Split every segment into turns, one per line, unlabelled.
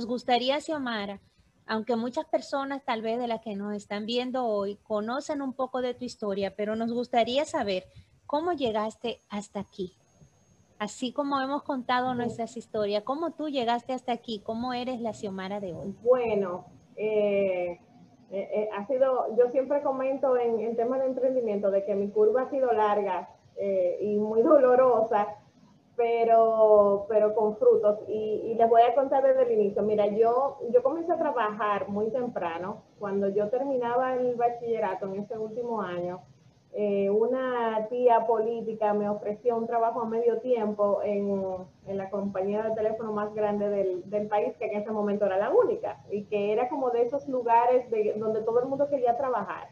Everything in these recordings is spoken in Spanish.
nos gustaría, Xiomara, aunque muchas personas tal vez de las que nos están viendo hoy conocen un poco de tu historia, pero nos gustaría saber cómo llegaste hasta aquí. Así como hemos contado nuestras historias, ¿cómo tú llegaste hasta aquí? ¿Cómo eres la Xiomara de hoy?
Bueno, eh, eh, eh, ha sido, yo siempre comento en, temas de emprendimiento de que mi curva ha sido larga eh, y muy dolorosa, pero, pero con frutos. Y, les voy a contar desde el inicio. Mira, yo, yo comencé a trabajar muy temprano. Cuando yo terminaba el bachillerato en ese último año, eh, una tía política me ofreció un trabajo a medio tiempo en, en la compañía de teléfono más grande del, del, país, que en ese momento era la única, y que era como de esos lugares de, donde todo el mundo quería trabajar.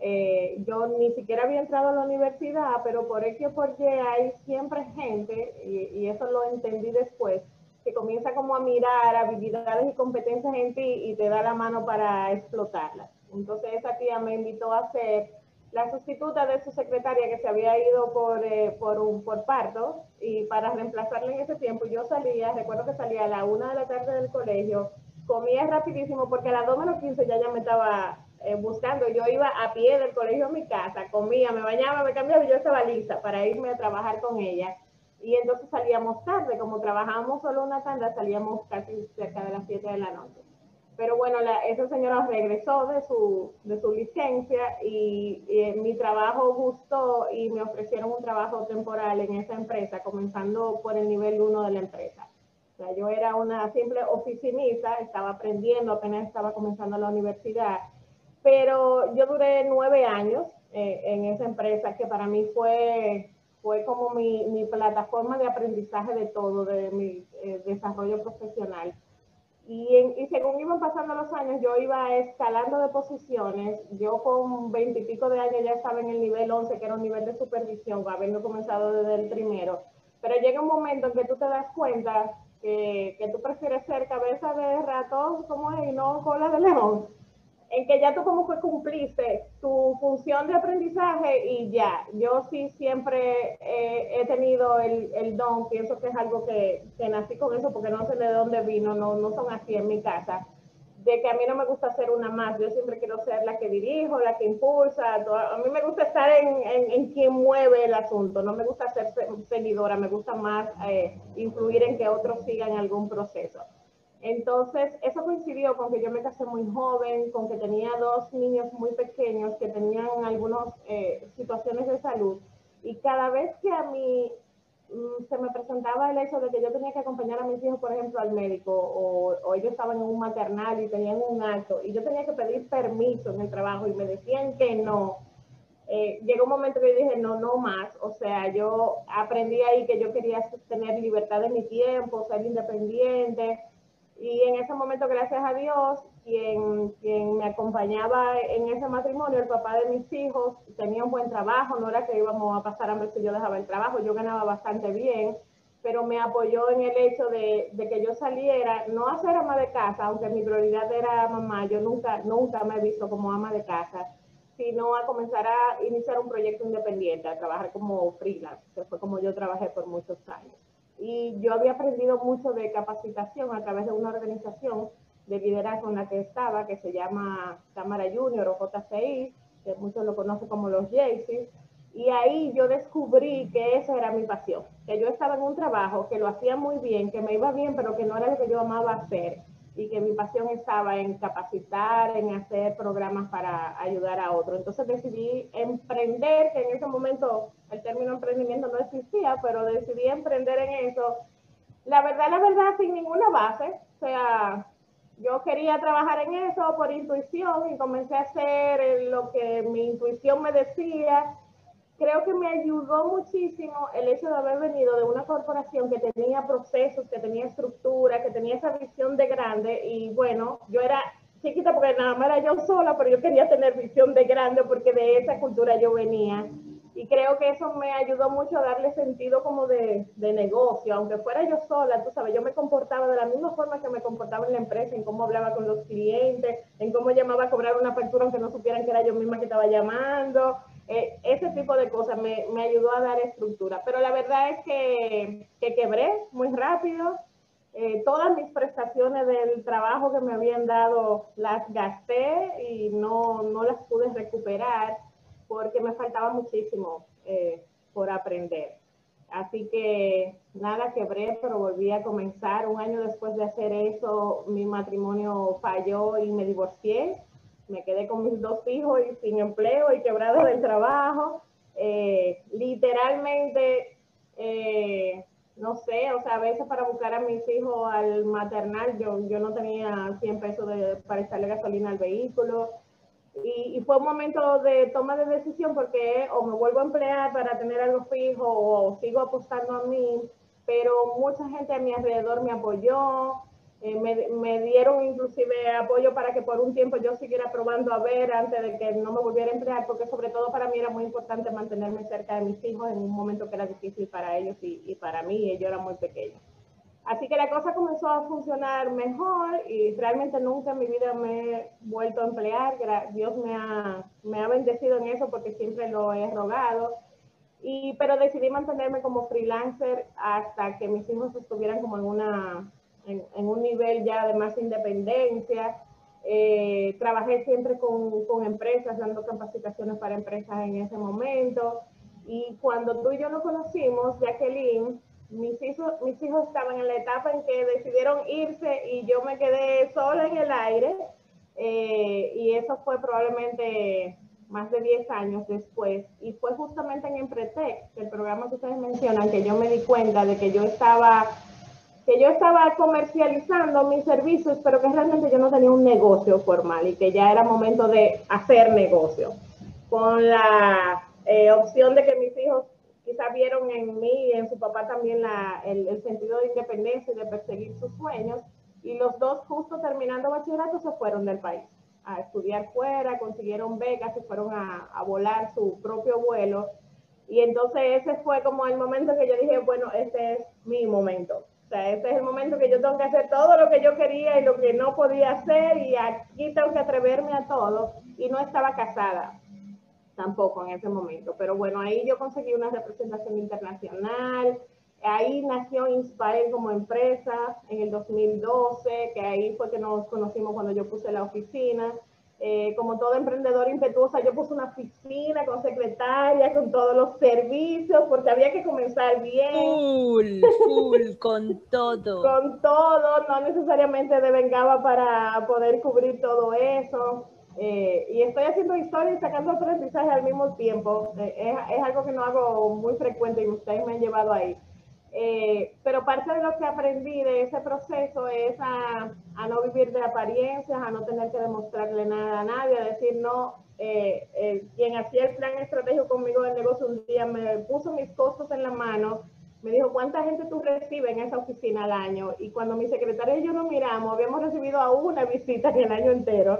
Eh, yo ni siquiera había entrado a la universidad, pero por X o por Y hay siempre gente, y, y eso lo entendí después, que comienza como a mirar habilidades y competencias en ti y te da la mano para explotarlas. Entonces esa tía me invitó a hacer la sustituta de su secretaria que se había ido por, eh, por, un, por parto y para reemplazarle en ese tiempo yo salía, recuerdo que salía a la una de la tarde del colegio, comía rapidísimo porque a las 2 menos 15 ya ya me estaba eh, buscando, yo iba a pie del colegio a mi casa, comía, me bañaba, me cambiaba y yo estaba lista para irme a trabajar con ella. Y entonces salíamos tarde, como trabajábamos solo una tanda, salíamos casi cerca de las 7 de la noche. Pero bueno, la, esa señora regresó de su, de su licencia y, mi trabajo gustó y me ofrecieron un trabajo temporal en esa empresa, comenzando por el nivel 1 de la empresa. O sea, yo era una simple oficinista, estaba aprendiendo, apenas estaba comenzando la universidad, pero yo duré nueve años eh, en esa empresa que para mí fue, fue como mi, plataforma de aprendizaje de todo, de mi eh, desarrollo profesional y, según iban pasando los años, yo iba escalando de posiciones. Yo con veintipico de años ya estaba en el nivel 11, que era un nivel de supervisión, habiendo comenzado desde el primero. Pero llega un momento en que tú te das cuenta que, que tú prefieres ser cabeza de ratón, como es, y no cola de león en que ya tú como que cumpliste tu función de aprendizaje y ya, yo sí siempre he tenido el, el, don, pienso que es algo que, nací con eso porque no sé de dónde vino, no, no son así en mi casa, de que a mí no me gusta ser una más, yo siempre quiero ser la que dirijo, la que impulsa, a mí me gusta estar en, en, en, quien mueve el asunto, no me gusta ser seguidora, me gusta más eh, influir en que otros sigan algún proceso. Entonces, eso coincidió con que yo me casé muy joven, con que tenía dos niños muy pequeños que tenían algunas eh, situaciones de salud. Y cada vez que a mí mm, se me presentaba el hecho de que yo tenía que acompañar a mis hijos, por ejemplo, al médico, o, ellos estaban en un maternal y tenían un acto, y yo tenía que pedir permiso en el trabajo y me decían que no, eh, llegó un momento que yo dije, no, no más. O sea, yo aprendí ahí que yo quería tener libertad de mi tiempo, ser independiente, y en ese momento, gracias a Dios, quien, quien me acompañaba en ese matrimonio, el papá de mis hijos, tenía un buen trabajo, no era que íbamos a pasar hambre si yo dejaba el trabajo, yo ganaba bastante bien, pero me apoyó en el hecho de, de, que yo saliera, no a ser ama de casa, aunque mi prioridad era mamá, yo nunca, nunca me he visto como ama de casa, sino a comenzar a iniciar un proyecto independiente, a trabajar como freelance, que fue como yo trabajé por muchos años. Y yo había aprendido mucho de capacitación a través de una organización de liderazgo en la que estaba, que se llama Cámara Junior o JCI, que muchos lo conocen como los Jaycees. Y ahí yo descubrí que esa era mi pasión, que yo estaba en un trabajo que lo hacía muy bien, que me iba bien, pero que no era lo que yo amaba hacer y que mi pasión estaba en capacitar, en hacer programas para ayudar a otros. Entonces decidí emprender, que en ese momento el término emprendimiento no existía, pero decidí emprender en eso. La verdad, la verdad, sin ninguna base. O sea, yo quería trabajar en eso por intuición y comencé a hacer lo que mi intuición me decía creo que me ayudó muchísimo el hecho de haber venido de una corporación que tenía procesos, que tenía estructura, que tenía esa visión de grande. Y bueno, yo era chiquita porque nada más era yo sola, pero yo quería tener visión de grande porque de esa cultura yo venía. Y creo que eso me ayudó mucho a darle sentido como de, de, negocio, aunque fuera yo sola, tú sabes, yo me comportaba de la misma forma que me comportaba en la empresa, en cómo hablaba con los clientes, en cómo llamaba a cobrar una factura aunque no supieran que era yo misma que estaba llamando, eh, ese tipo de cosas me, me, ayudó a dar estructura. Pero la verdad es que, que quebré muy rápido. eh, todas mis prestaciones del trabajo que me habían dado las gasté y no, no las pude recuperar porque me faltaba muchísimo eh, por aprender. Así que nada, quebré, pero volví a comenzar. Un año después de hacer eso, mi matrimonio falló y me divorcié. Me quedé con mis dos hijos y sin empleo y quebrado del trabajo. Eh, literalmente no sé, o sea, a veces para buscar a mis hijos al maternal, yo, yo no tenía 100 pesos para echarle gasolina al vehículo. Y, fue un momento de toma de decisión porque o me vuelvo a emplear para tener algo fijo o sigo apostando a mí, pero mucha gente a mi alrededor me apoyó, eh, me, dieron inclusive apoyo para que por un tiempo yo siguiera probando a ver antes de que no me volviera a emplear, porque sobre todo para mí era muy importante mantenerme cerca de mis hijos en un momento que era difícil para ellos y, y para mí, y ellos eran muy pequeños. Así que la cosa comenzó a funcionar mejor y realmente nunca en mi vida me he vuelto a emplear. Dios me ha, me ha bendecido en eso porque siempre lo he rogado. Y, pero decidí mantenerme como freelancer hasta que mis hijos estuvieran como en una en, un nivel ya de más independencia. Eh, trabajé siempre con, con, empresas, dando capacitaciones para empresas en ese momento. Y cuando tú y yo nos conocimos, Jacqueline, mis hijos, mis hijos estaban en la etapa en que decidieron irse y yo me quedé sola en el aire. Eh, y eso fue probablemente más de 10 años después. Y fue justamente en Empretec, el programa que ustedes mencionan, que yo me di cuenta de que yo estaba que yo estaba comercializando mis servicios, pero que realmente yo no tenía un negocio formal y que ya era momento de hacer negocio. Con la eh, opción de que mis hijos quizás vieron en mí y en su papá también la, el, el, sentido de independencia y de perseguir sus sueños. Y los dos, justo terminando bachillerato, se fueron del país a estudiar fuera, consiguieron becas y fueron a, a volar su propio vuelo. Y entonces ese fue como el momento que yo dije, bueno, este es mi momento o sea, este es el momento que yo tengo que hacer todo lo que yo quería y lo que no podía hacer y aquí tengo que atreverme a todo. Y no estaba casada tampoco en ese momento. Pero bueno, ahí yo conseguí una representación internacional. Ahí nació Inspire como empresa en el 2012, que ahí fue que nos conocimos cuando yo puse la oficina. Eh, como todo emprendedor impetuosa, yo puse una oficina con secretaria, con todos los servicios, porque había que comenzar bien.
Full, full, con todo.
con todo, no necesariamente devengaba para poder cubrir todo eso. Eh, y estoy haciendo historia y sacando aprendizaje al mismo tiempo. Eh, es, es, algo que no hago muy frecuente y ustedes me han llevado ahí. Eh, pero parte de lo que aprendí de ese proceso es a, a, no vivir de apariencias, a no tener que demostrarle nada a nadie, a decir no. Eh, eh, quien hacía el plan estratégico conmigo del negocio un día me puso mis costos en la mano, me dijo, ¿cuánta gente tú recibes en esa oficina al año? Y cuando mi secretaria y yo nos miramos, habíamos recibido a una visita en el año entero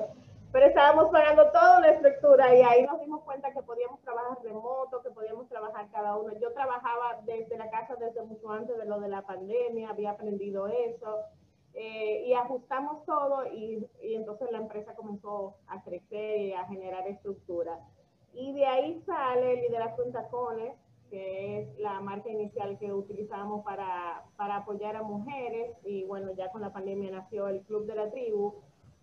pero estábamos pagando toda la estructura y ahí nos dimos cuenta que podíamos trabajar remoto, que podíamos trabajar cada uno. Yo trabajaba desde la casa desde mucho antes de lo de la pandemia, había aprendido eso eh, y ajustamos todo y, y, entonces la empresa comenzó a crecer y a generar estructura. Y de ahí sale Liderazgo en Tacones, que es la marca inicial que utilizamos para, para apoyar a mujeres y bueno, ya con la pandemia nació el Club de la Tribu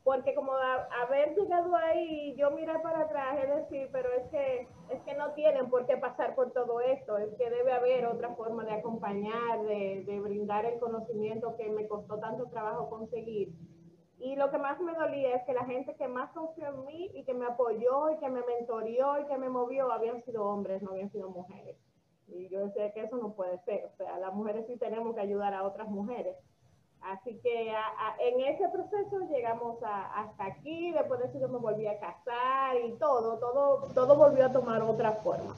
porque como haber llegado ahí, yo miré para atrás, es decir, pero es que, es que no tienen por qué pasar por todo esto, es que debe haber otra forma de acompañar, de, de brindar el conocimiento que me costó tanto trabajo conseguir. Y lo que más me dolía es que la gente que más confió en mí y que me apoyó y que me mentorió y que me movió habían sido hombres, no habían sido mujeres. Y yo sé que eso no puede ser, o sea, las mujeres sí tenemos que ayudar a otras mujeres. Así que en ese proceso llegamos hasta aquí, después de eso yo me volví a casar y todo, todo, todo volvió a tomar otra forma.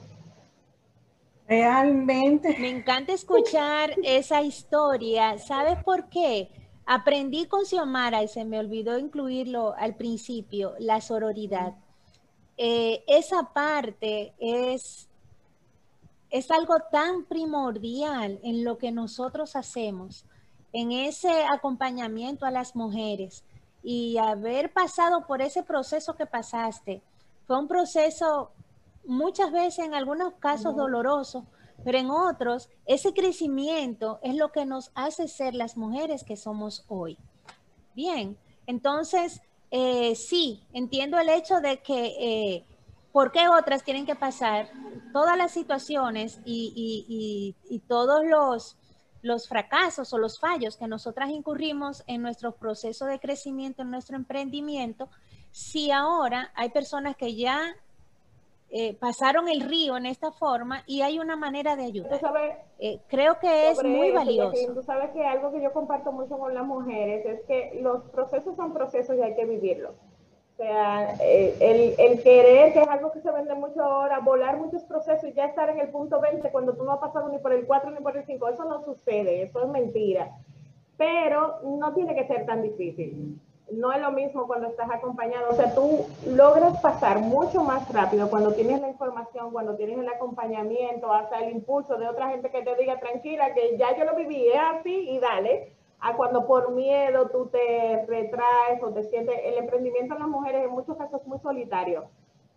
Realmente. Me encanta escuchar esa historia. ¿Sabes por qué? Aprendí con Xiomara y se me olvidó incluirlo al principio, la sororidad. Eh, esa parte es, es algo tan primordial en lo que nosotros hacemos en ese acompañamiento a las mujeres y haber pasado por ese proceso que pasaste, fue un proceso muchas veces en algunos casos doloroso, pero en otros ese crecimiento es lo que nos hace ser las mujeres que somos hoy. Bien, entonces, eh, sí, entiendo el hecho de que, eh, ¿por qué otras tienen que pasar todas las situaciones y, todos los, los fracasos o los fallos que nosotras incurrimos en nuestro proceso de crecimiento, en nuestro emprendimiento, si ahora hay personas que ya eh, pasaron el río en esta forma y hay una manera de ayudar. Eh, creo que es muy valioso.
tú sabes que algo que yo comparto mucho con las mujeres es que los procesos son procesos y hay que vivirlos. O sea, eh, el, el, querer, que es algo que se vende mucho ahora, volar muchos procesos y ya estar en el punto 20 cuando tú no has pasado ni por el 4 ni por el 5, eso no sucede, eso es mentira. Pero no tiene que ser tan difícil no es lo mismo cuando estás acompañado. O sea, tú logras pasar mucho más rápido cuando tienes la información, cuando tienes el acompañamiento, hasta el impulso de otra gente que te diga, tranquila, que ya yo lo viví, es así y dale, a cuando por miedo tú te retraes o te sientes. El emprendimiento en las mujeres en muchos casos es muy solitario.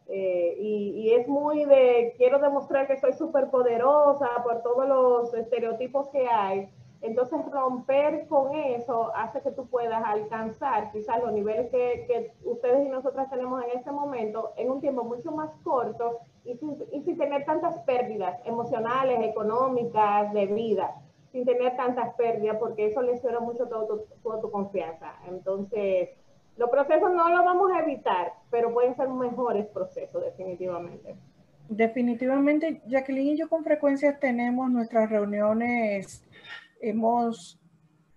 Eh, y, y, es muy de, quiero demostrar que soy súper poderosa por todos los estereotipos que hay entonces, romper con eso hace que tú puedas alcanzar quizás los niveles que, ustedes y nosotras tenemos en este momento en un tiempo mucho más corto y sin, tener tantas pérdidas emocionales, económicas, de vida, sin tener tantas pérdidas, porque eso lesiona mucho toda tu, tu confianza. Entonces, los procesos no los vamos a evitar, pero pueden ser mejores procesos, definitivamente.
Definitivamente, Jacqueline y yo con frecuencia tenemos nuestras reuniones hemos,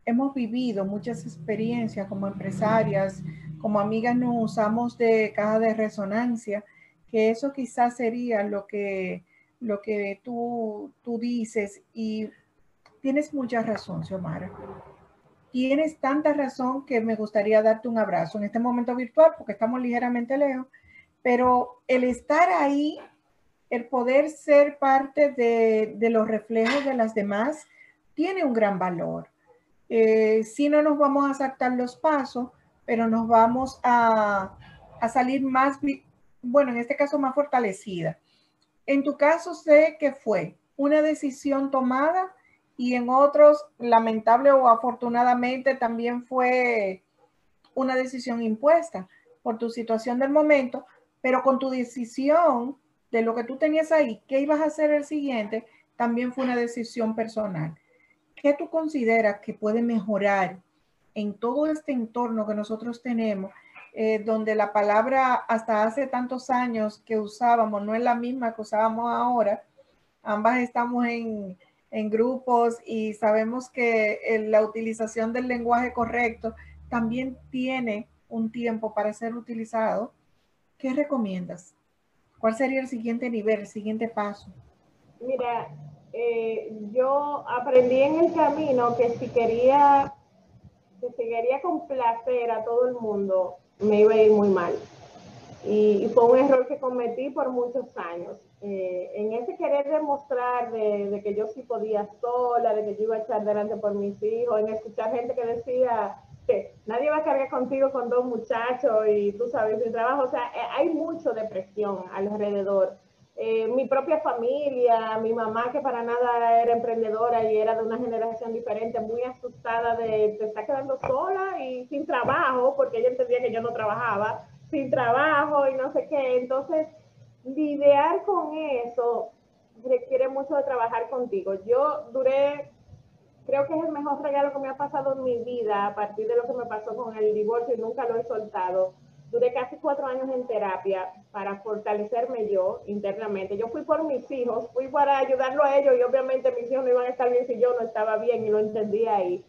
hemos vivido muchas experiencias como empresarias, como amigas nos usamos de caja de resonancia, que eso quizás sería lo que, lo que tú, tú dices y tienes mucha razón, Xiomara. Tienes tanta razón que me gustaría darte un abrazo en este momento virtual porque estamos ligeramente lejos, pero el estar ahí, el poder ser parte de, los reflejos de las demás, tiene un gran valor. Eh, si no nos vamos a saltar los pasos, pero nos vamos a, a salir más, bueno, en este caso más fortalecida. En tu caso sé que fue una decisión tomada y en otros, lamentable o afortunadamente, también fue una decisión impuesta por tu situación del momento, pero con tu decisión de lo que tú tenías ahí, qué ibas a hacer el siguiente, también fue una decisión personal. ¿qué tú consideras que puede mejorar en todo este entorno que nosotros tenemos, eh, donde la palabra hasta hace tantos años que usábamos no es la misma que usábamos ahora? Ambas estamos en, grupos y sabemos que eh, la utilización del lenguaje correcto también tiene un tiempo para ser utilizado. ¿Qué recomiendas? ¿Cuál sería el siguiente nivel, el siguiente paso?
Mira, eh, yo aprendí en el camino que si quería, que si quería complacer a todo el mundo, me iba a ir muy mal. Y, fue un error que cometí por muchos años. Eh, en ese querer demostrar de, de, que yo sí podía sola, de que yo iba a echar delante por mis hijos, en escuchar gente que decía que nadie va a cargar contigo con dos muchachos y tú sabes, el trabajo, o sea, eh, hay mucho depresión alrededor. Eh, mi propia familia, mi mamá que para nada era emprendedora y era de una generación diferente, muy asustada de te está quedando sola y sin trabajo, porque ella entendía que yo no trabajaba, sin trabajo y no sé qué. Entonces, lidiar con eso requiere mucho de trabajar contigo. Yo duré, creo que es el mejor regalo que me ha pasado en mi vida a partir de lo que me pasó con el divorcio y nunca lo he soltado Duré casi cuatro años en terapia para fortalecerme yo internamente. Yo fui por mis hijos, fui para ayudarlo a ellos y obviamente mis hijos no iban a estar bien si yo no estaba bien y lo entendía ahí.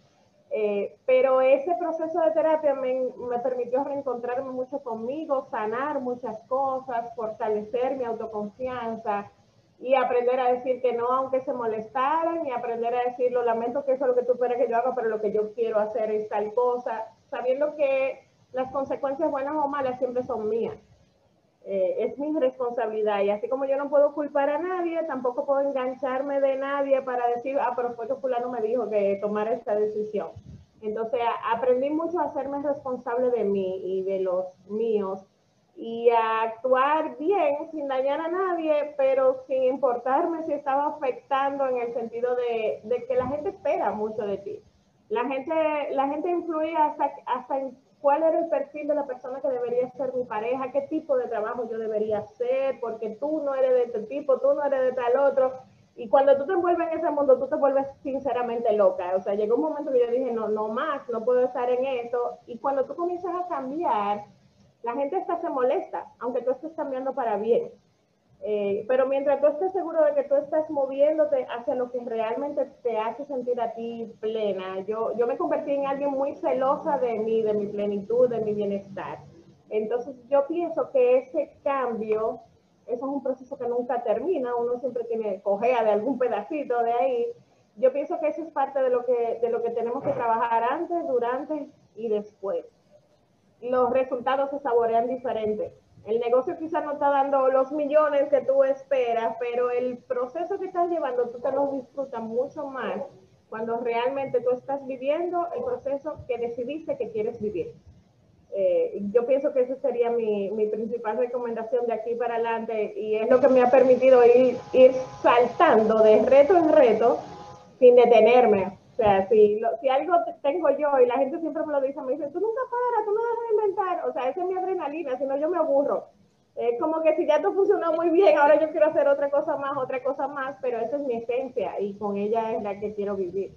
Eh, pero ese proceso de terapia me, me, permitió reencontrarme mucho conmigo, sanar muchas cosas, fortalecer mi autoconfianza y aprender a decir que no, aunque se molestaran, y aprender a decir, lo lamento que eso es lo que tú esperas que yo haga, pero lo que yo quiero hacer es tal cosa, sabiendo que las consecuencias buenas o malas siempre son mías. Eh, es mi responsabilidad y así como yo no puedo culpar a nadie, tampoco puedo engancharme de nadie para decir, ah, pero fue que fulano me dijo que tomara esta decisión. Entonces aprendí mucho a hacerme responsable de mí y de los míos y a actuar bien sin dañar a nadie, pero sin importarme si estaba afectando en el sentido de, de que la gente espera mucho de ti. La gente, la gente influye hasta, hasta en cuál era el perfil de la persona que debería ser mi pareja, qué tipo de trabajo yo debería hacer, porque tú no eres de este tipo, tú no eres de tal otro. Y cuando tú te envuelves en ese mundo, tú te vuelves sinceramente loca. O sea, llegó un momento que yo dije, no, no más, no puedo estar en eso. Y cuando tú comienzas a cambiar, la gente hasta se molesta, aunque tú estés cambiando para bien. Eh, pero mientras tú estés seguro de que tú estás moviéndote hacia lo que realmente te hace sentir a ti plena, yo, yo me convertí en alguien muy celosa de mí, de mi plenitud, de mi bienestar. Entonces yo pienso que ese cambio, eso es un proceso que nunca termina, uno siempre tiene cojea de algún pedacito de ahí. Yo pienso que eso es parte de lo que, de lo que tenemos que trabajar antes, durante y después. Los resultados se saborean diferentes el negocio quizá no está dando los millones que tú esperas, pero el proceso que estás llevando tú te lo disfrutas mucho más cuando realmente tú estás viviendo el proceso que decidiste que quieres vivir. Eh, yo pienso que esa sería mi, mi, principal recomendación de aquí para adelante y es lo que me ha permitido ir, ir saltando de reto en reto sin detenerme. O sea, si, algo tengo yo y la gente siempre me lo dice, me dice, tú nunca paras, tú no vas a inventar. O sea, esa es mi adrenalina, si no yo me aburro. Es como que si ya todo funcionó muy bien, ahora yo quiero hacer otra cosa más, otra cosa más, pero esa es mi esencia y con ella es la que quiero vivir.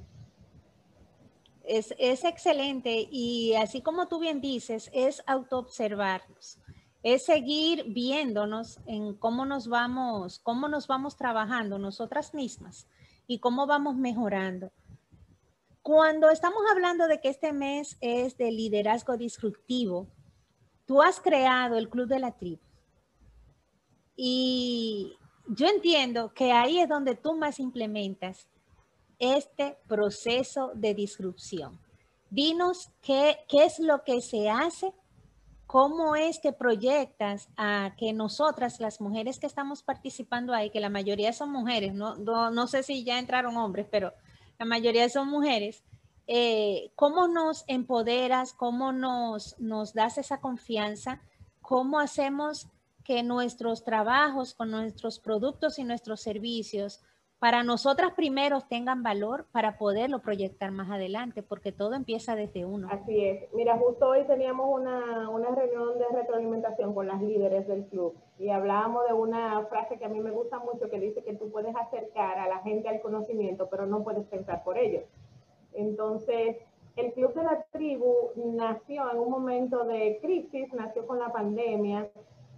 Es, es excelente y así como tú bien dices, es autoobservarnos, es seguir viéndonos en cómo nos vamos, cómo nos vamos trabajando nosotras mismas y cómo vamos mejorando. Cuando estamos hablando de que este mes es de liderazgo disruptivo, tú has creado el Club de la Tribu. Y yo entiendo que ahí es donde tú más implementas este proceso de disrupción. Dinos qué, qué es lo que se hace, cómo es que proyectas a que nosotras, las mujeres que estamos participando ahí, que la mayoría son mujeres, no, no, no sé si ya entraron hombres, pero la mayoría son mujeres, eh, ¿cómo nos empoderas? ¿Cómo nos, nos das esa confianza? ¿Cómo hacemos que nuestros trabajos con nuestros productos y nuestros servicios para nosotras primero tengan valor para poderlo proyectar más adelante, porque todo empieza desde uno.
Así es. Mira, justo hoy teníamos una, una reunión de retroalimentación con las líderes del club y hablábamos de una frase que a mí me gusta mucho que dice que tú puedes acercar a la gente al conocimiento, pero no puedes pensar por ellos. Entonces, el Club de la Tribu nació en un momento de crisis, nació con la pandemia.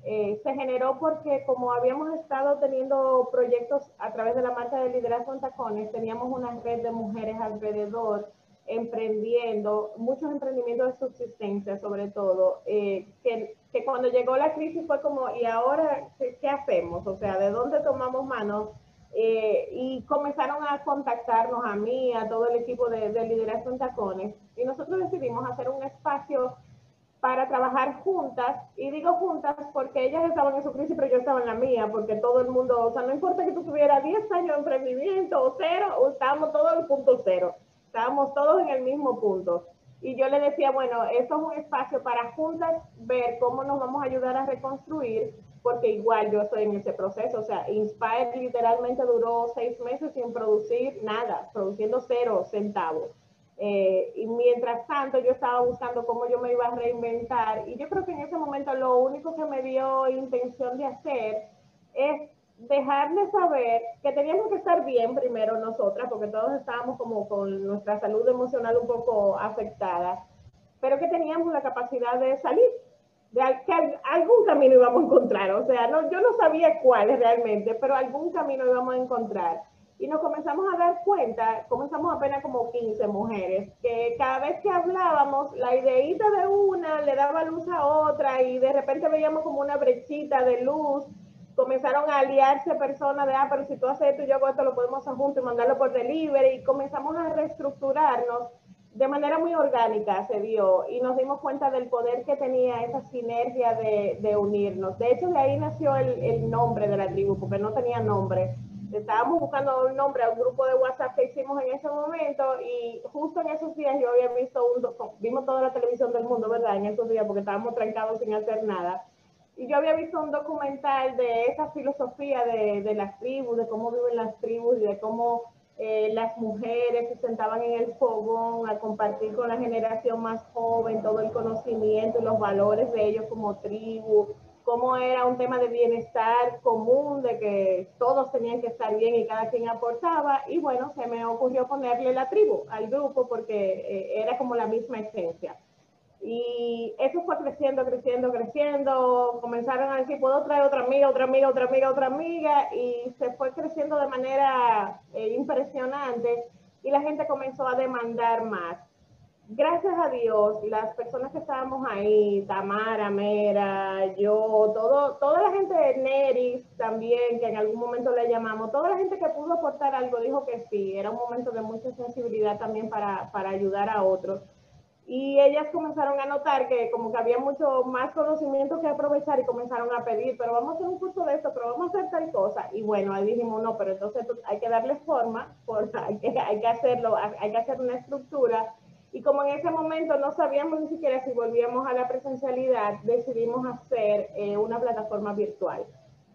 Eh, se generó porque como habíamos estado teniendo proyectos a través de la marca de liderazgo en tacones, teníamos una red de mujeres alrededor emprendiendo, muchos emprendimientos de subsistencia sobre todo, eh, que, que, cuando llegó la crisis fue como, ¿y ahora qué, hacemos? O sea, ¿de dónde tomamos manos? Eh, y comenzaron a contactarnos a mí, a todo el equipo de, de liderazgo en tacones, y nosotros decidimos hacer un espacio para trabajar juntas, y digo juntas porque ellas estaban en su crisis, pero yo estaba en la mía, porque todo el mundo, o sea, no importa que tú tuvieras 10 años de emprendimiento o cero, o estábamos todos en punto cero, estábamos todos en el mismo punto. Y yo le decía, bueno, esto es un espacio para juntas ver cómo nos vamos a ayudar a reconstruir, porque igual yo estoy en ese proceso. O sea, Inspire literalmente duró seis meses sin producir nada, produciendo cero centavos. Eh, y mientras tanto yo estaba buscando cómo yo me iba a reinventar. Y yo creo que en ese momento lo único que me dio intención de hacer es dejarle saber que teníamos que estar bien primero nosotras, porque todos estábamos como con nuestra salud emocional un poco afectada, pero que teníamos la capacidad de salir, de que algún camino íbamos a encontrar, o sea, no, yo no sabía cuál realmente, pero algún camino íbamos a encontrar. Y nos comenzamos a dar cuenta, comenzamos apenas como 15 mujeres, que cada vez que hablábamos, la ideita de una le daba luz a otra y de repente veíamos como una brechita de luz comenzaron a aliarse personas de, ah, pero si tú haces esto y yo hago esto, lo podemos hacer juntos y mandarlo por delivery. Y comenzamos a reestructurarnos de manera muy orgánica, se dio. Y nos dimos cuenta del poder que tenía esa sinergia de, de unirnos. De hecho, de ahí nació el, el, nombre de la tribu, porque no tenía nombre. Estábamos buscando un nombre a un grupo de WhatsApp que hicimos en ese momento y justo en esos días yo había visto un, vimos toda la televisión del mundo, ¿verdad? En esos días porque estábamos trancados sin hacer nada y yo había visto un documental de esa filosofía de, de las tribus, de cómo viven las tribus y de cómo eh, las mujeres se sentaban en el fogón a compartir con la generación más joven todo el conocimiento y los valores de ellos como tribu, cómo era un tema de bienestar común, de que todos tenían que estar bien y cada quien aportaba. Y bueno, se me ocurrió ponerle la tribu al grupo porque eh, era como la misma esencia. Y eso fue creciendo, creciendo, creciendo. Comenzaron a decir, puedo traer otra amiga, otra amiga, otra amiga, otra amiga. Y se fue creciendo de manera eh, impresionante y la gente comenzó a demandar más. Gracias a Dios, las personas que estábamos ahí, Tamara, Mera, yo, todo, toda la gente de Neris también, que en algún momento le llamamos, toda la gente que pudo aportar algo dijo que sí, era un momento de mucha sensibilidad también para, para ayudar a otros y ellas comenzaron a notar que como que había mucho más conocimiento que aprovechar y comenzaron a pedir, pero vamos a hacer un curso de esto, pero vamos a hacer tal cosa. Y bueno, ahí dijimos, no, pero entonces hay que darle forma, hay que hacerlo, hay que hacer una estructura. Y como en ese momento no sabíamos ni siquiera si volvíamos a la presencialidad, decidimos hacer eh, una plataforma virtual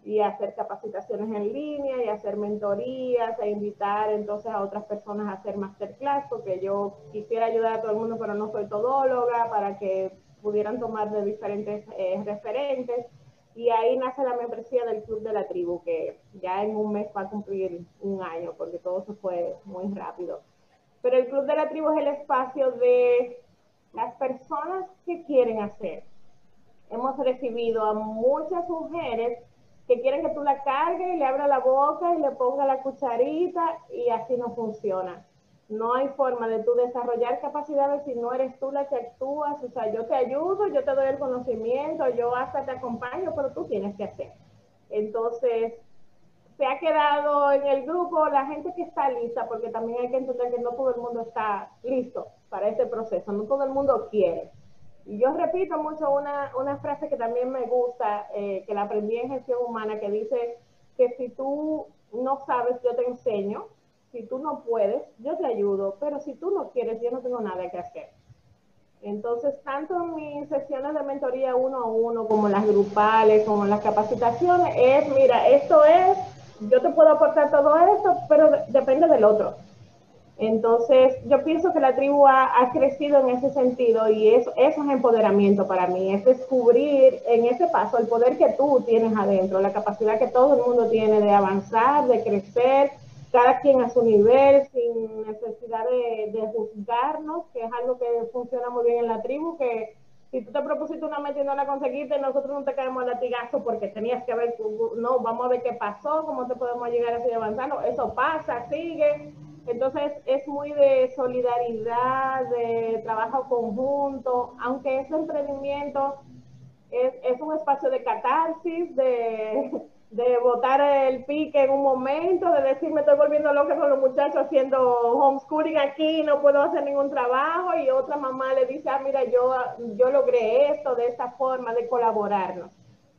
y hacer capacitaciones en línea y hacer mentorías e invitar entonces a otras personas a hacer masterclass porque yo quisiera ayudar a todo el mundo pero no soy todóloga para que pudieran tomar de diferentes eh, referentes y ahí nace la membresía del Club de la Tribu que ya en un mes va a cumplir un año porque todo se fue muy rápido. Pero el Club de la Tribu es el espacio de las personas que quieren hacer. Hemos recibido a muchas mujeres que quieren que tú la cargues y le abra la boca y le ponga la cucharita y así no funciona. No hay forma de tú desarrollar capacidades si no eres tú la que actúas. O sea, yo te ayudo, yo te doy el conocimiento, yo hasta te acompaño, pero tú tienes que hacer. Entonces, se ha quedado en el grupo la gente que está lista, porque también hay que entender que no todo el mundo está listo para este proceso, no todo el mundo quiere. Y yo repito mucho una, una frase que también me gusta, eh, que la aprendí en gestión humana, que dice que si tú no sabes, yo te enseño, si tú no puedes, yo te ayudo, pero si tú no quieres, yo no tengo nada que hacer. Entonces, tanto en mis sesiones de mentoría uno a uno, como las grupales, como las capacitaciones, es, mira, esto es, yo te puedo aportar todo esto, pero depende del otro. Entonces, yo pienso que la tribu ha, crecido en ese sentido y eso, eso, es empoderamiento para mí, es descubrir en ese paso el poder que tú tienes adentro, la capacidad que todo el mundo tiene de avanzar, de crecer, cada quien a su nivel, sin necesidad de, de juzgarnos, que es algo que funciona muy bien en la tribu, que si tú te propusiste una meta y no la conseguiste, nosotros no te caemos a latigazo porque tenías que ver, no, vamos a ver qué pasó, cómo te podemos llegar a seguir avanzando, eso pasa, sigue. Entonces es muy de solidaridad, de trabajo conjunto, aunque ese emprendimiento es, un espacio de catarsis, de, de botar el pique en un momento, de decir me estoy volviendo loca con los muchachos haciendo homeschooling aquí, no puedo hacer ningún trabajo, y otra mamá le dice, ah, mira, yo, yo logré esto de esta forma, de colaborarnos.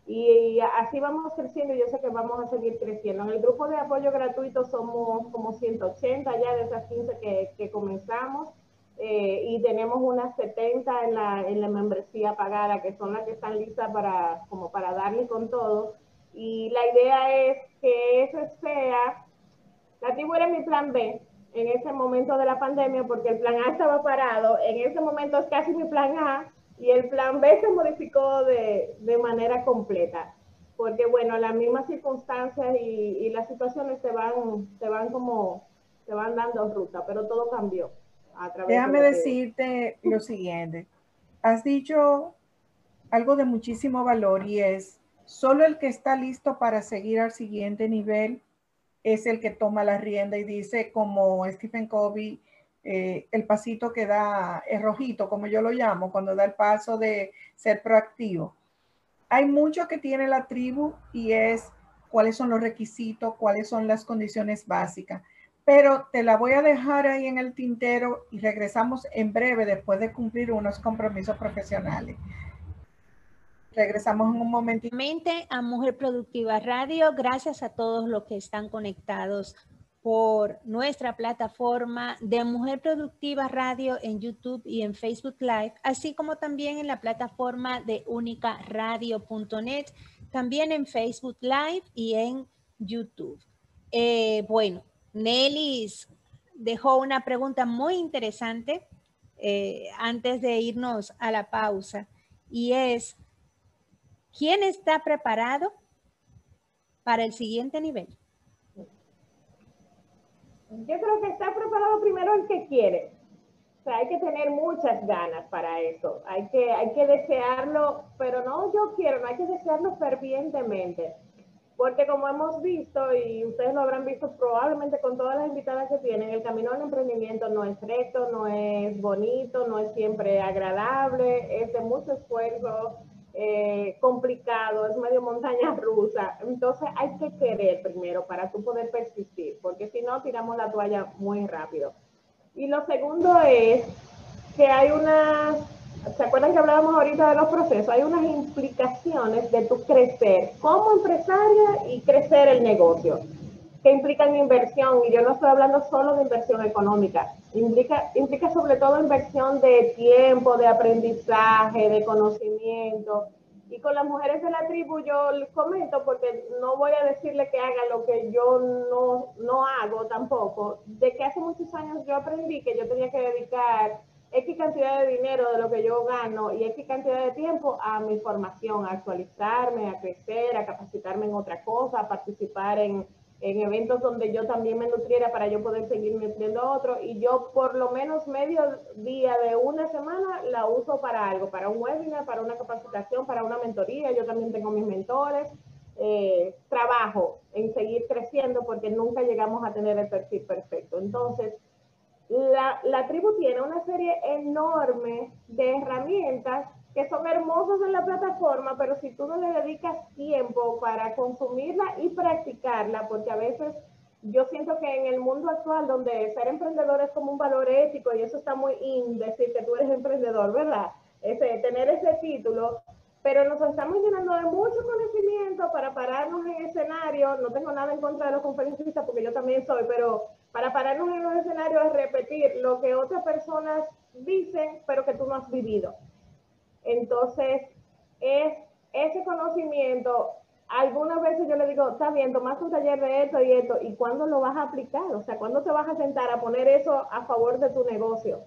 Y así vamos creciendo y yo sé que vamos a seguir creciendo. En el grupo de apoyo gratuito somos como 180 ya de esas 15 que, comenzamos eh, y tenemos unas 70 en la, en la membresía pagada que son las que están listas para, como para darle con todo. Y la idea es que eso sea, la tribu era mi plan B en ese momento de la pandemia porque el plan A estaba parado, en ese momento es casi mi plan A y el plan B se modificó de, de manera completa, porque bueno, las mismas circunstancias y, y, las situaciones se van, se van como, se van dando ruta, pero todo cambió.
A través Déjame decirte lo siguiente. Has dicho algo de muchísimo valor y es, solo el que está listo para seguir al siguiente nivel es el que toma la rienda y dice como Stephen Covey, eh, el pasito que da el rojito, como yo lo llamo, cuando da el paso de ser proactivo. Hay mucho que tiene la tribu y es cuáles son los requisitos, cuáles son las condiciones básicas. Pero te la voy a dejar ahí en el tintero y regresamos en breve después de cumplir unos compromisos profesionales. Regresamos en un momentito.
A Mujer Productiva Radio, gracias a todos los que están conectados por nuestra plataforma de Mujer Productiva Radio en YouTube y en Facebook Live, así como también en la plataforma de unicaradio.net, también en Facebook Live y en YouTube. Eh, bueno, Nelly dejó una pregunta muy interesante eh, antes de irnos a la pausa y es, ¿quién está preparado para el siguiente nivel?
Yo creo que está preparado primero el que quiere. O sea, hay que tener muchas ganas para eso. Hay que, hay que desearlo, pero no yo quiero, no hay que desearlo fervientemente. Porque como hemos visto, y ustedes lo habrán visto probablemente con todas las invitadas que tienen, el camino al emprendimiento no es recto, no es bonito, no es siempre agradable, es de mucho esfuerzo, eh, complicado, es medio montaña rusa. Entonces hay que querer primero para tú poder persistir, porque si no, tiramos la toalla muy rápido. Y lo segundo es que hay unas ¿se acuerdan que hablábamos ahorita de los procesos? Hay unas implicaciones de tu crecer como empresaria y crecer el negocio, que implican inversión, y yo no estoy hablando solo de inversión económica, implica, implica sobre todo inversión de tiempo, de aprendizaje, de conocimiento. Y con las mujeres de la tribu yo les comento, porque no voy a decirle que haga lo que yo no, no hago tampoco, de que hace muchos años yo aprendí que yo tenía que dedicar X cantidad de dinero de lo que yo gano y X cantidad de tiempo a mi formación, a actualizarme, a crecer, a capacitarme en otra cosa, a participar en, en eventos donde yo también me nutriera para yo poder seguir nutriendo a otro. Y yo por lo menos medio día de una semana la uso para algo, para un webinar, para una capacitación, para una mentoría. Yo también tengo mis mentores. Eh, trabajo en seguir creciendo porque nunca llegamos a tener el perfil perfecto. Entonces, la, la, tribu tiene una serie enorme de herramientas que son hermosas en la plataforma, pero si tú no le dedicas tiempo para consumirla y practicarla, porque a veces yo siento que en el mundo actual, donde ser emprendedor es como un valor ético, y eso está muy in, decir que tú eres emprendedor, ¿verdad? Ese, tener ese título, pero nos estamos llenando de mucho conocimiento para pararnos en escenario. No tengo nada en contra de los conferencistas porque yo también soy, pero para pararnos en los escenarios es repetir lo que otras personas dicen, pero que tú no has vivido. Entonces, es ese conocimiento. Algunas veces yo le digo, está bien, tomaste un taller de esto y esto, ¿y cuándo lo vas a aplicar? O sea, ¿cuándo te vas a sentar a poner eso a favor de tu negocio?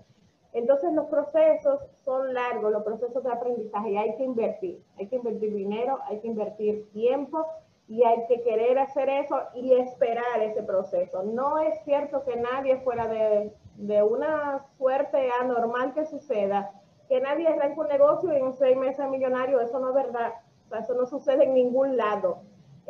Entonces los procesos son largos, los procesos de aprendizaje y hay que invertir, hay que invertir dinero, hay que invertir tiempo y hay que querer hacer eso y esperar ese proceso. No es cierto que nadie fuera de, de una suerte anormal que suceda, que nadie arranque un negocio y en seis meses millonario, eso no es verdad, o sea, eso no sucede en ningún lado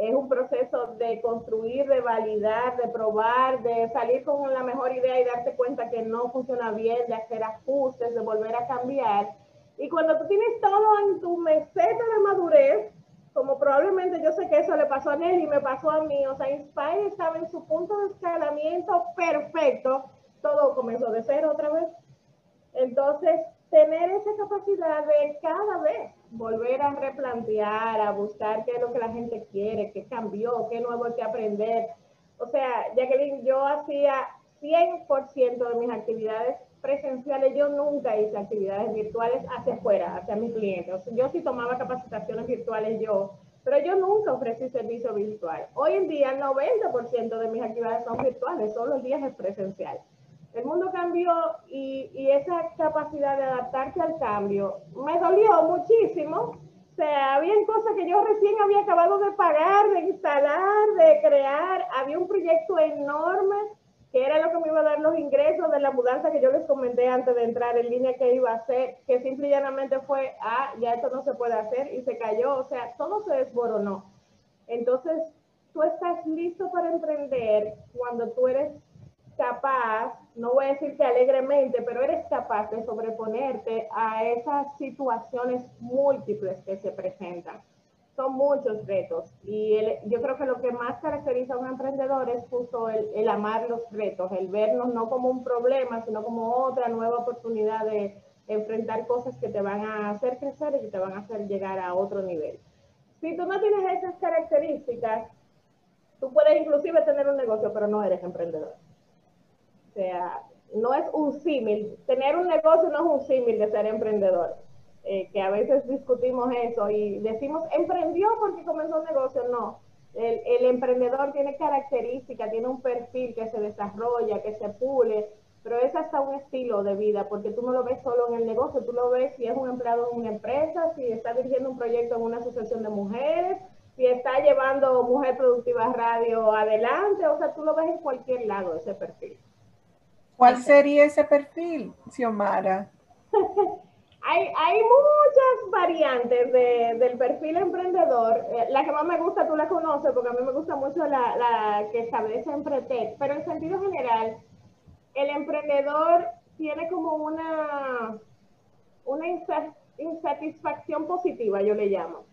es un proceso de construir, de validar, de probar, de salir con la mejor idea y darte cuenta que no funciona bien, de hacer ajustes, de volver a cambiar. Y cuando tú tienes todo en tu meseta de madurez, como probablemente yo sé que eso le pasó a Nelly y me pasó a mí, o sea, Inspire estaba en su punto de escalamiento perfecto, todo comenzó de cero otra vez. Entonces, tener esa capacidad de cada vez volver a replantear, a buscar qué es lo que la gente quiere, qué cambió, qué nuevo hay que aprender. O sea, Jacqueline, yo hacía 100% de mis actividades presenciales, yo nunca hice actividades virtuales hacia afuera, hacia mis clientes. yo sí tomaba capacitaciones virtuales yo, pero yo nunca ofrecí servicio virtual. Hoy en día el 90% de mis actividades son virtuales, solo los días es presencial. El mundo cambió y, y, esa capacidad de adaptarse al cambio me dolió muchísimo. O sea, había cosas que yo recién había acabado de pagar, de instalar, de crear. Había un proyecto enorme que era lo que me iba a dar los ingresos de la mudanza que yo les comenté antes de entrar en línea que iba a hacer, que simple y llanamente fue, ah, ya esto no se puede hacer y se cayó. O sea, todo se desboronó. Entonces, tú estás listo para emprender cuando tú eres capaz, no voy a decir que alegremente, pero eres capaz de sobreponerte a esas situaciones múltiples que se presentan. Son muchos retos y yo creo que lo que más caracteriza a un emprendedor es justo el, el amar los retos, el vernos no como un problema, sino como otra nueva oportunidad de enfrentar cosas que te van a hacer crecer y que te van a hacer llegar a otro nivel. Si tú no tienes esas características, Tú puedes inclusive tener un negocio, pero no eres emprendedor. O sea, no es un símil. Tener un negocio no es un símil de ser emprendedor. Eh, que a veces discutimos eso y decimos, emprendió porque comenzó un negocio. No, el, emprendedor tiene características, tiene un perfil que se desarrolla, que se pule, pero es hasta un estilo de vida, porque tú no lo ves solo en el negocio, tú lo ves si es un empleado en una empresa, si está dirigiendo un proyecto en una asociación de mujeres, si está llevando Mujer Productiva Radio adelante, o sea, tú lo ves en cualquier lado ese perfil.
¿Cuál sería ese perfil, Xiomara?
hay, hay muchas variantes de, del perfil emprendedor. Eh, la que más me gusta, tú la conoces, porque a mí me gusta mucho la, la que establece Empretec, pero en sentido general, el emprendedor tiene como una, una insatisfacción positiva, yo le llamo.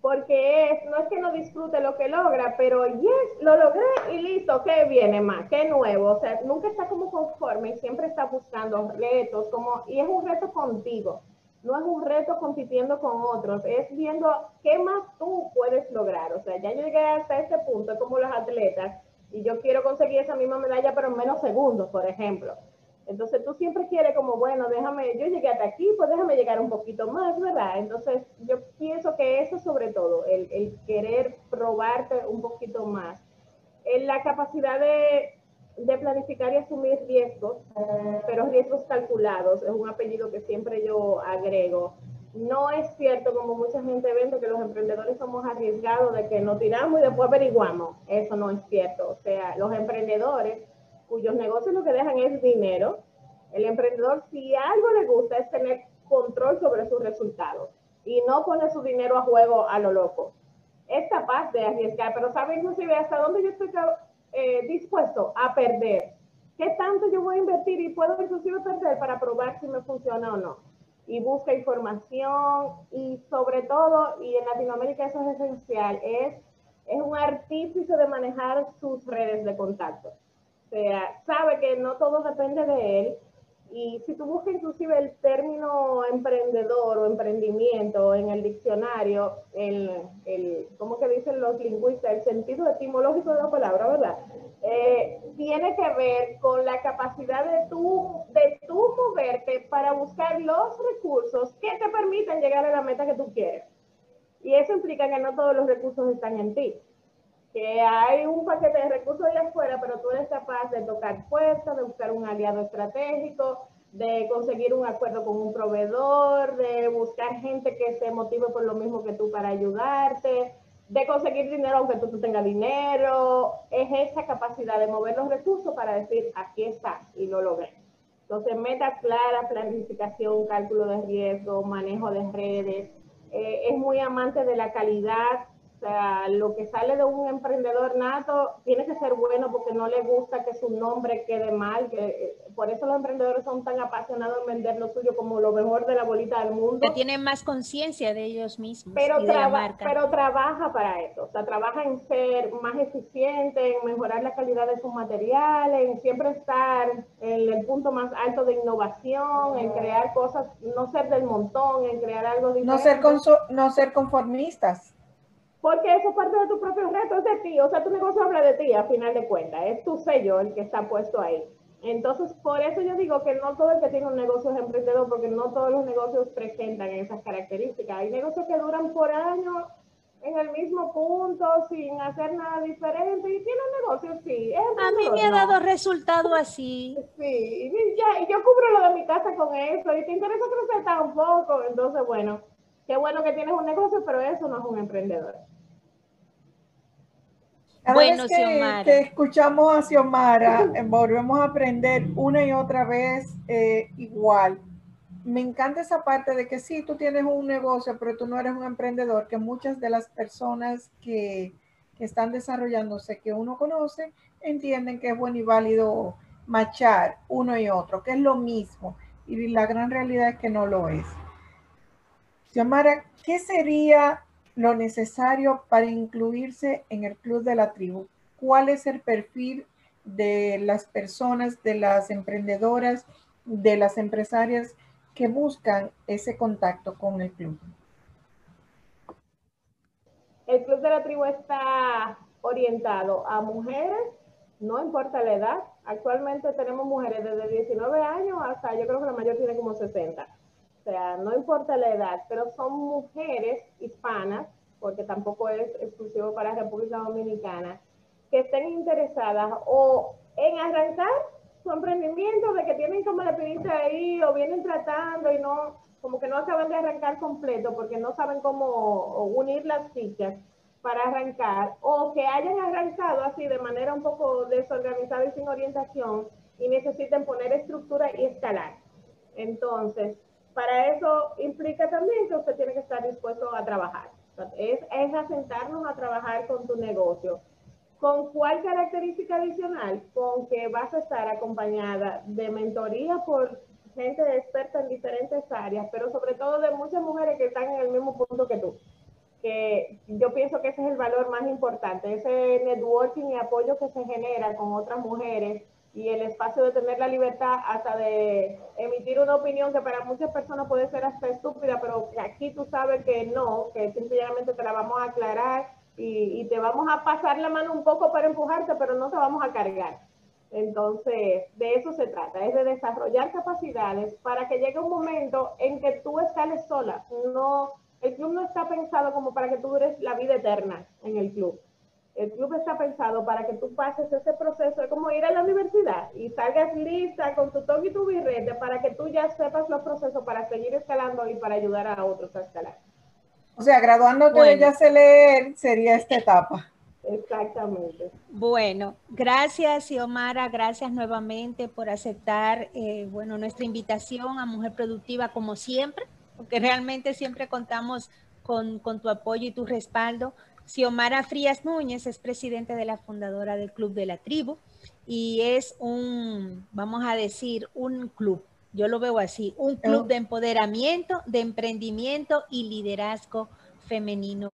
Porque es, no es que no disfrute lo que logra, pero yes, lo logré y listo, ¿qué viene más? ¿Qué nuevo? O sea, nunca está como conforme y siempre está buscando retos, como, y es un reto contigo, no es un reto compitiendo con otros, es viendo qué más tú puedes lograr. O sea, ya llegué hasta este punto, como los atletas, y yo quiero conseguir esa misma medalla, pero en menos segundos, por ejemplo. Entonces tú siempre quieres como, bueno, déjame, yo llegué hasta aquí, pues déjame llegar un poquito más, ¿verdad? Entonces yo pienso que eso sobre todo, el, el querer probarte un poquito más. En la capacidad de, de planificar y asumir riesgos, pero riesgos calculados, es un apellido que siempre yo agrego no es cierto, como mucha gente vende, que los emprendedores somos arriesgados de que nos tiramos y después averiguamos. Eso no es cierto. O sea, los emprendedores cuyos negocios lo que dejan es dinero, el emprendedor, si algo le gusta, es tener control sobre sus resultados y no poner su dinero a juego a lo loco. Es capaz de arriesgar, pero sabe inclusive hasta dónde yo estoy eh, dispuesto a perder. ¿Qué tanto yo voy a invertir y puedo inclusive perder para probar si me funciona o no? y busca información y sobre todo, y en Latinoamérica eso es esencial, es, es un artífice de manejar sus redes de contacto. Sea, sabe que no todo depende de él y si tú buscas inclusive el término emprendedor o emprendimiento en el diccionario, el, el ¿cómo que dicen los lingüistas? El sentido etimológico de la palabra, ¿verdad? Eh, tiene que ver con la capacidad de tú, de tú moverte para buscar los recursos que te permitan llegar a la meta que tú quieres. Y eso implica que no todos los recursos están en ti que hay un paquete de recursos allá afuera, pero tú eres capaz de tocar puertas, de buscar un aliado estratégico, de conseguir un acuerdo con un proveedor, de buscar gente que se motive por lo mismo que tú para ayudarte, de conseguir dinero aunque tú no tengas dinero. Es esa capacidad de mover los recursos para decir, aquí está, y lo logré. Entonces, metas claras, planificación, cálculo de riesgo, manejo de redes. Eh, es muy amante de la calidad o sea, lo que sale de un emprendedor nato tiene que ser bueno porque no le gusta que su nombre quede mal. Que, eh, por eso los emprendedores son tan apasionados en vender lo suyo como lo mejor de la bolita del mundo.
Que tienen más conciencia de ellos mismos.
Pero, pero trabaja para eso. O sea, trabaja en ser más eficiente, en mejorar la calidad de sus materiales, en siempre estar en el punto más alto de innovación, en crear cosas, no ser del montón, en crear algo diferente.
No ser, no ser conformistas.
Porque eso es parte de tu propio reto, es de ti. O sea, tu negocio habla de ti a final de cuentas. Es tu sello el que está puesto ahí. Entonces, por eso yo digo que no todo el que tiene un negocio es emprendedor, porque no todos los negocios presentan esas características. Hay negocios que duran por años en el mismo punto, sin hacer nada diferente, y tienen negocios, sí.
a mí me ha dado resultado así.
Sí, y, ya, y yo cubro lo de mi casa con eso, y te interesa crecer tampoco. Entonces, bueno, qué bueno que tienes un negocio, pero eso no es un emprendedor
bueno, que, que, escuchamos a Xiomara, eh, volvemos a aprender una y otra vez eh, igual. Me encanta esa parte de que sí, tú tienes un negocio, pero tú no eres un emprendedor, que muchas de las personas que, que están desarrollándose, que uno conoce, entienden que es bueno y válido machar uno y otro, que es lo mismo. Y la gran realidad es que no lo es. Xiomara, ¿qué sería lo necesario para incluirse en el club de la tribu. ¿Cuál es el perfil de las personas, de las emprendedoras, de las empresarias que buscan ese contacto con el club?
El club de la tribu está orientado a mujeres, no importa la edad. Actualmente tenemos mujeres desde 19 años hasta, yo creo que la mayor tiene como 60. O sea, no importa la edad, pero son mujeres hispanas, porque tampoco es exclusivo para República Dominicana, que estén interesadas o en arrancar su emprendimiento, de que tienen como la pinita ahí o vienen tratando y no, como que no acaban de arrancar completo porque no saben cómo unir las fichas para arrancar o que hayan arrancado así de manera un poco desorganizada y sin orientación y necesiten poner estructura y escalar. Entonces, para eso implica también que usted tiene que estar dispuesto a trabajar. Es, asentarnos a trabajar con tu negocio. ¿Con cuál característica adicional? Con que vas a estar acompañada de mentoría por gente experta en diferentes áreas, pero sobre todo de muchas mujeres que están en el mismo punto que tú que yo pienso que ese es el valor más importante, ese networking y apoyo que se genera con otras mujeres y el espacio de tener la libertad hasta de emitir una opinión que para muchas personas puede ser hasta estúpida, pero aquí tú sabes que no, que simplemente te la vamos a aclarar y, y te vamos a pasar la mano un poco para empujarte, pero no te vamos a cargar. Entonces, de eso se trata, es de desarrollar capacidades para que llegue un momento en que tú escales sola, no el club no está pensado como para que tú dures la vida eterna en el club. El club está pensado para que tú pases ese proceso, es como ir a la universidad y salgas lista con tu toque y tu birrete para que tú ya sepas los procesos para seguir escalando y para ayudar a otros a escalar.
O sea, graduándote bueno. ya se leer sería esta etapa.
Exactamente.
Bueno, gracias Xiomara, gracias nuevamente por aceptar eh, bueno, nuestra invitación a Mujer Productiva como siempre porque realmente siempre contamos con, con, tu apoyo y tu respaldo. Xiomara Frías Núñez es presidente de la fundadora del Club de la Tribu y es un, vamos a decir, un club, yo lo veo así, un club de empoderamiento, de emprendimiento y liderazgo femenino.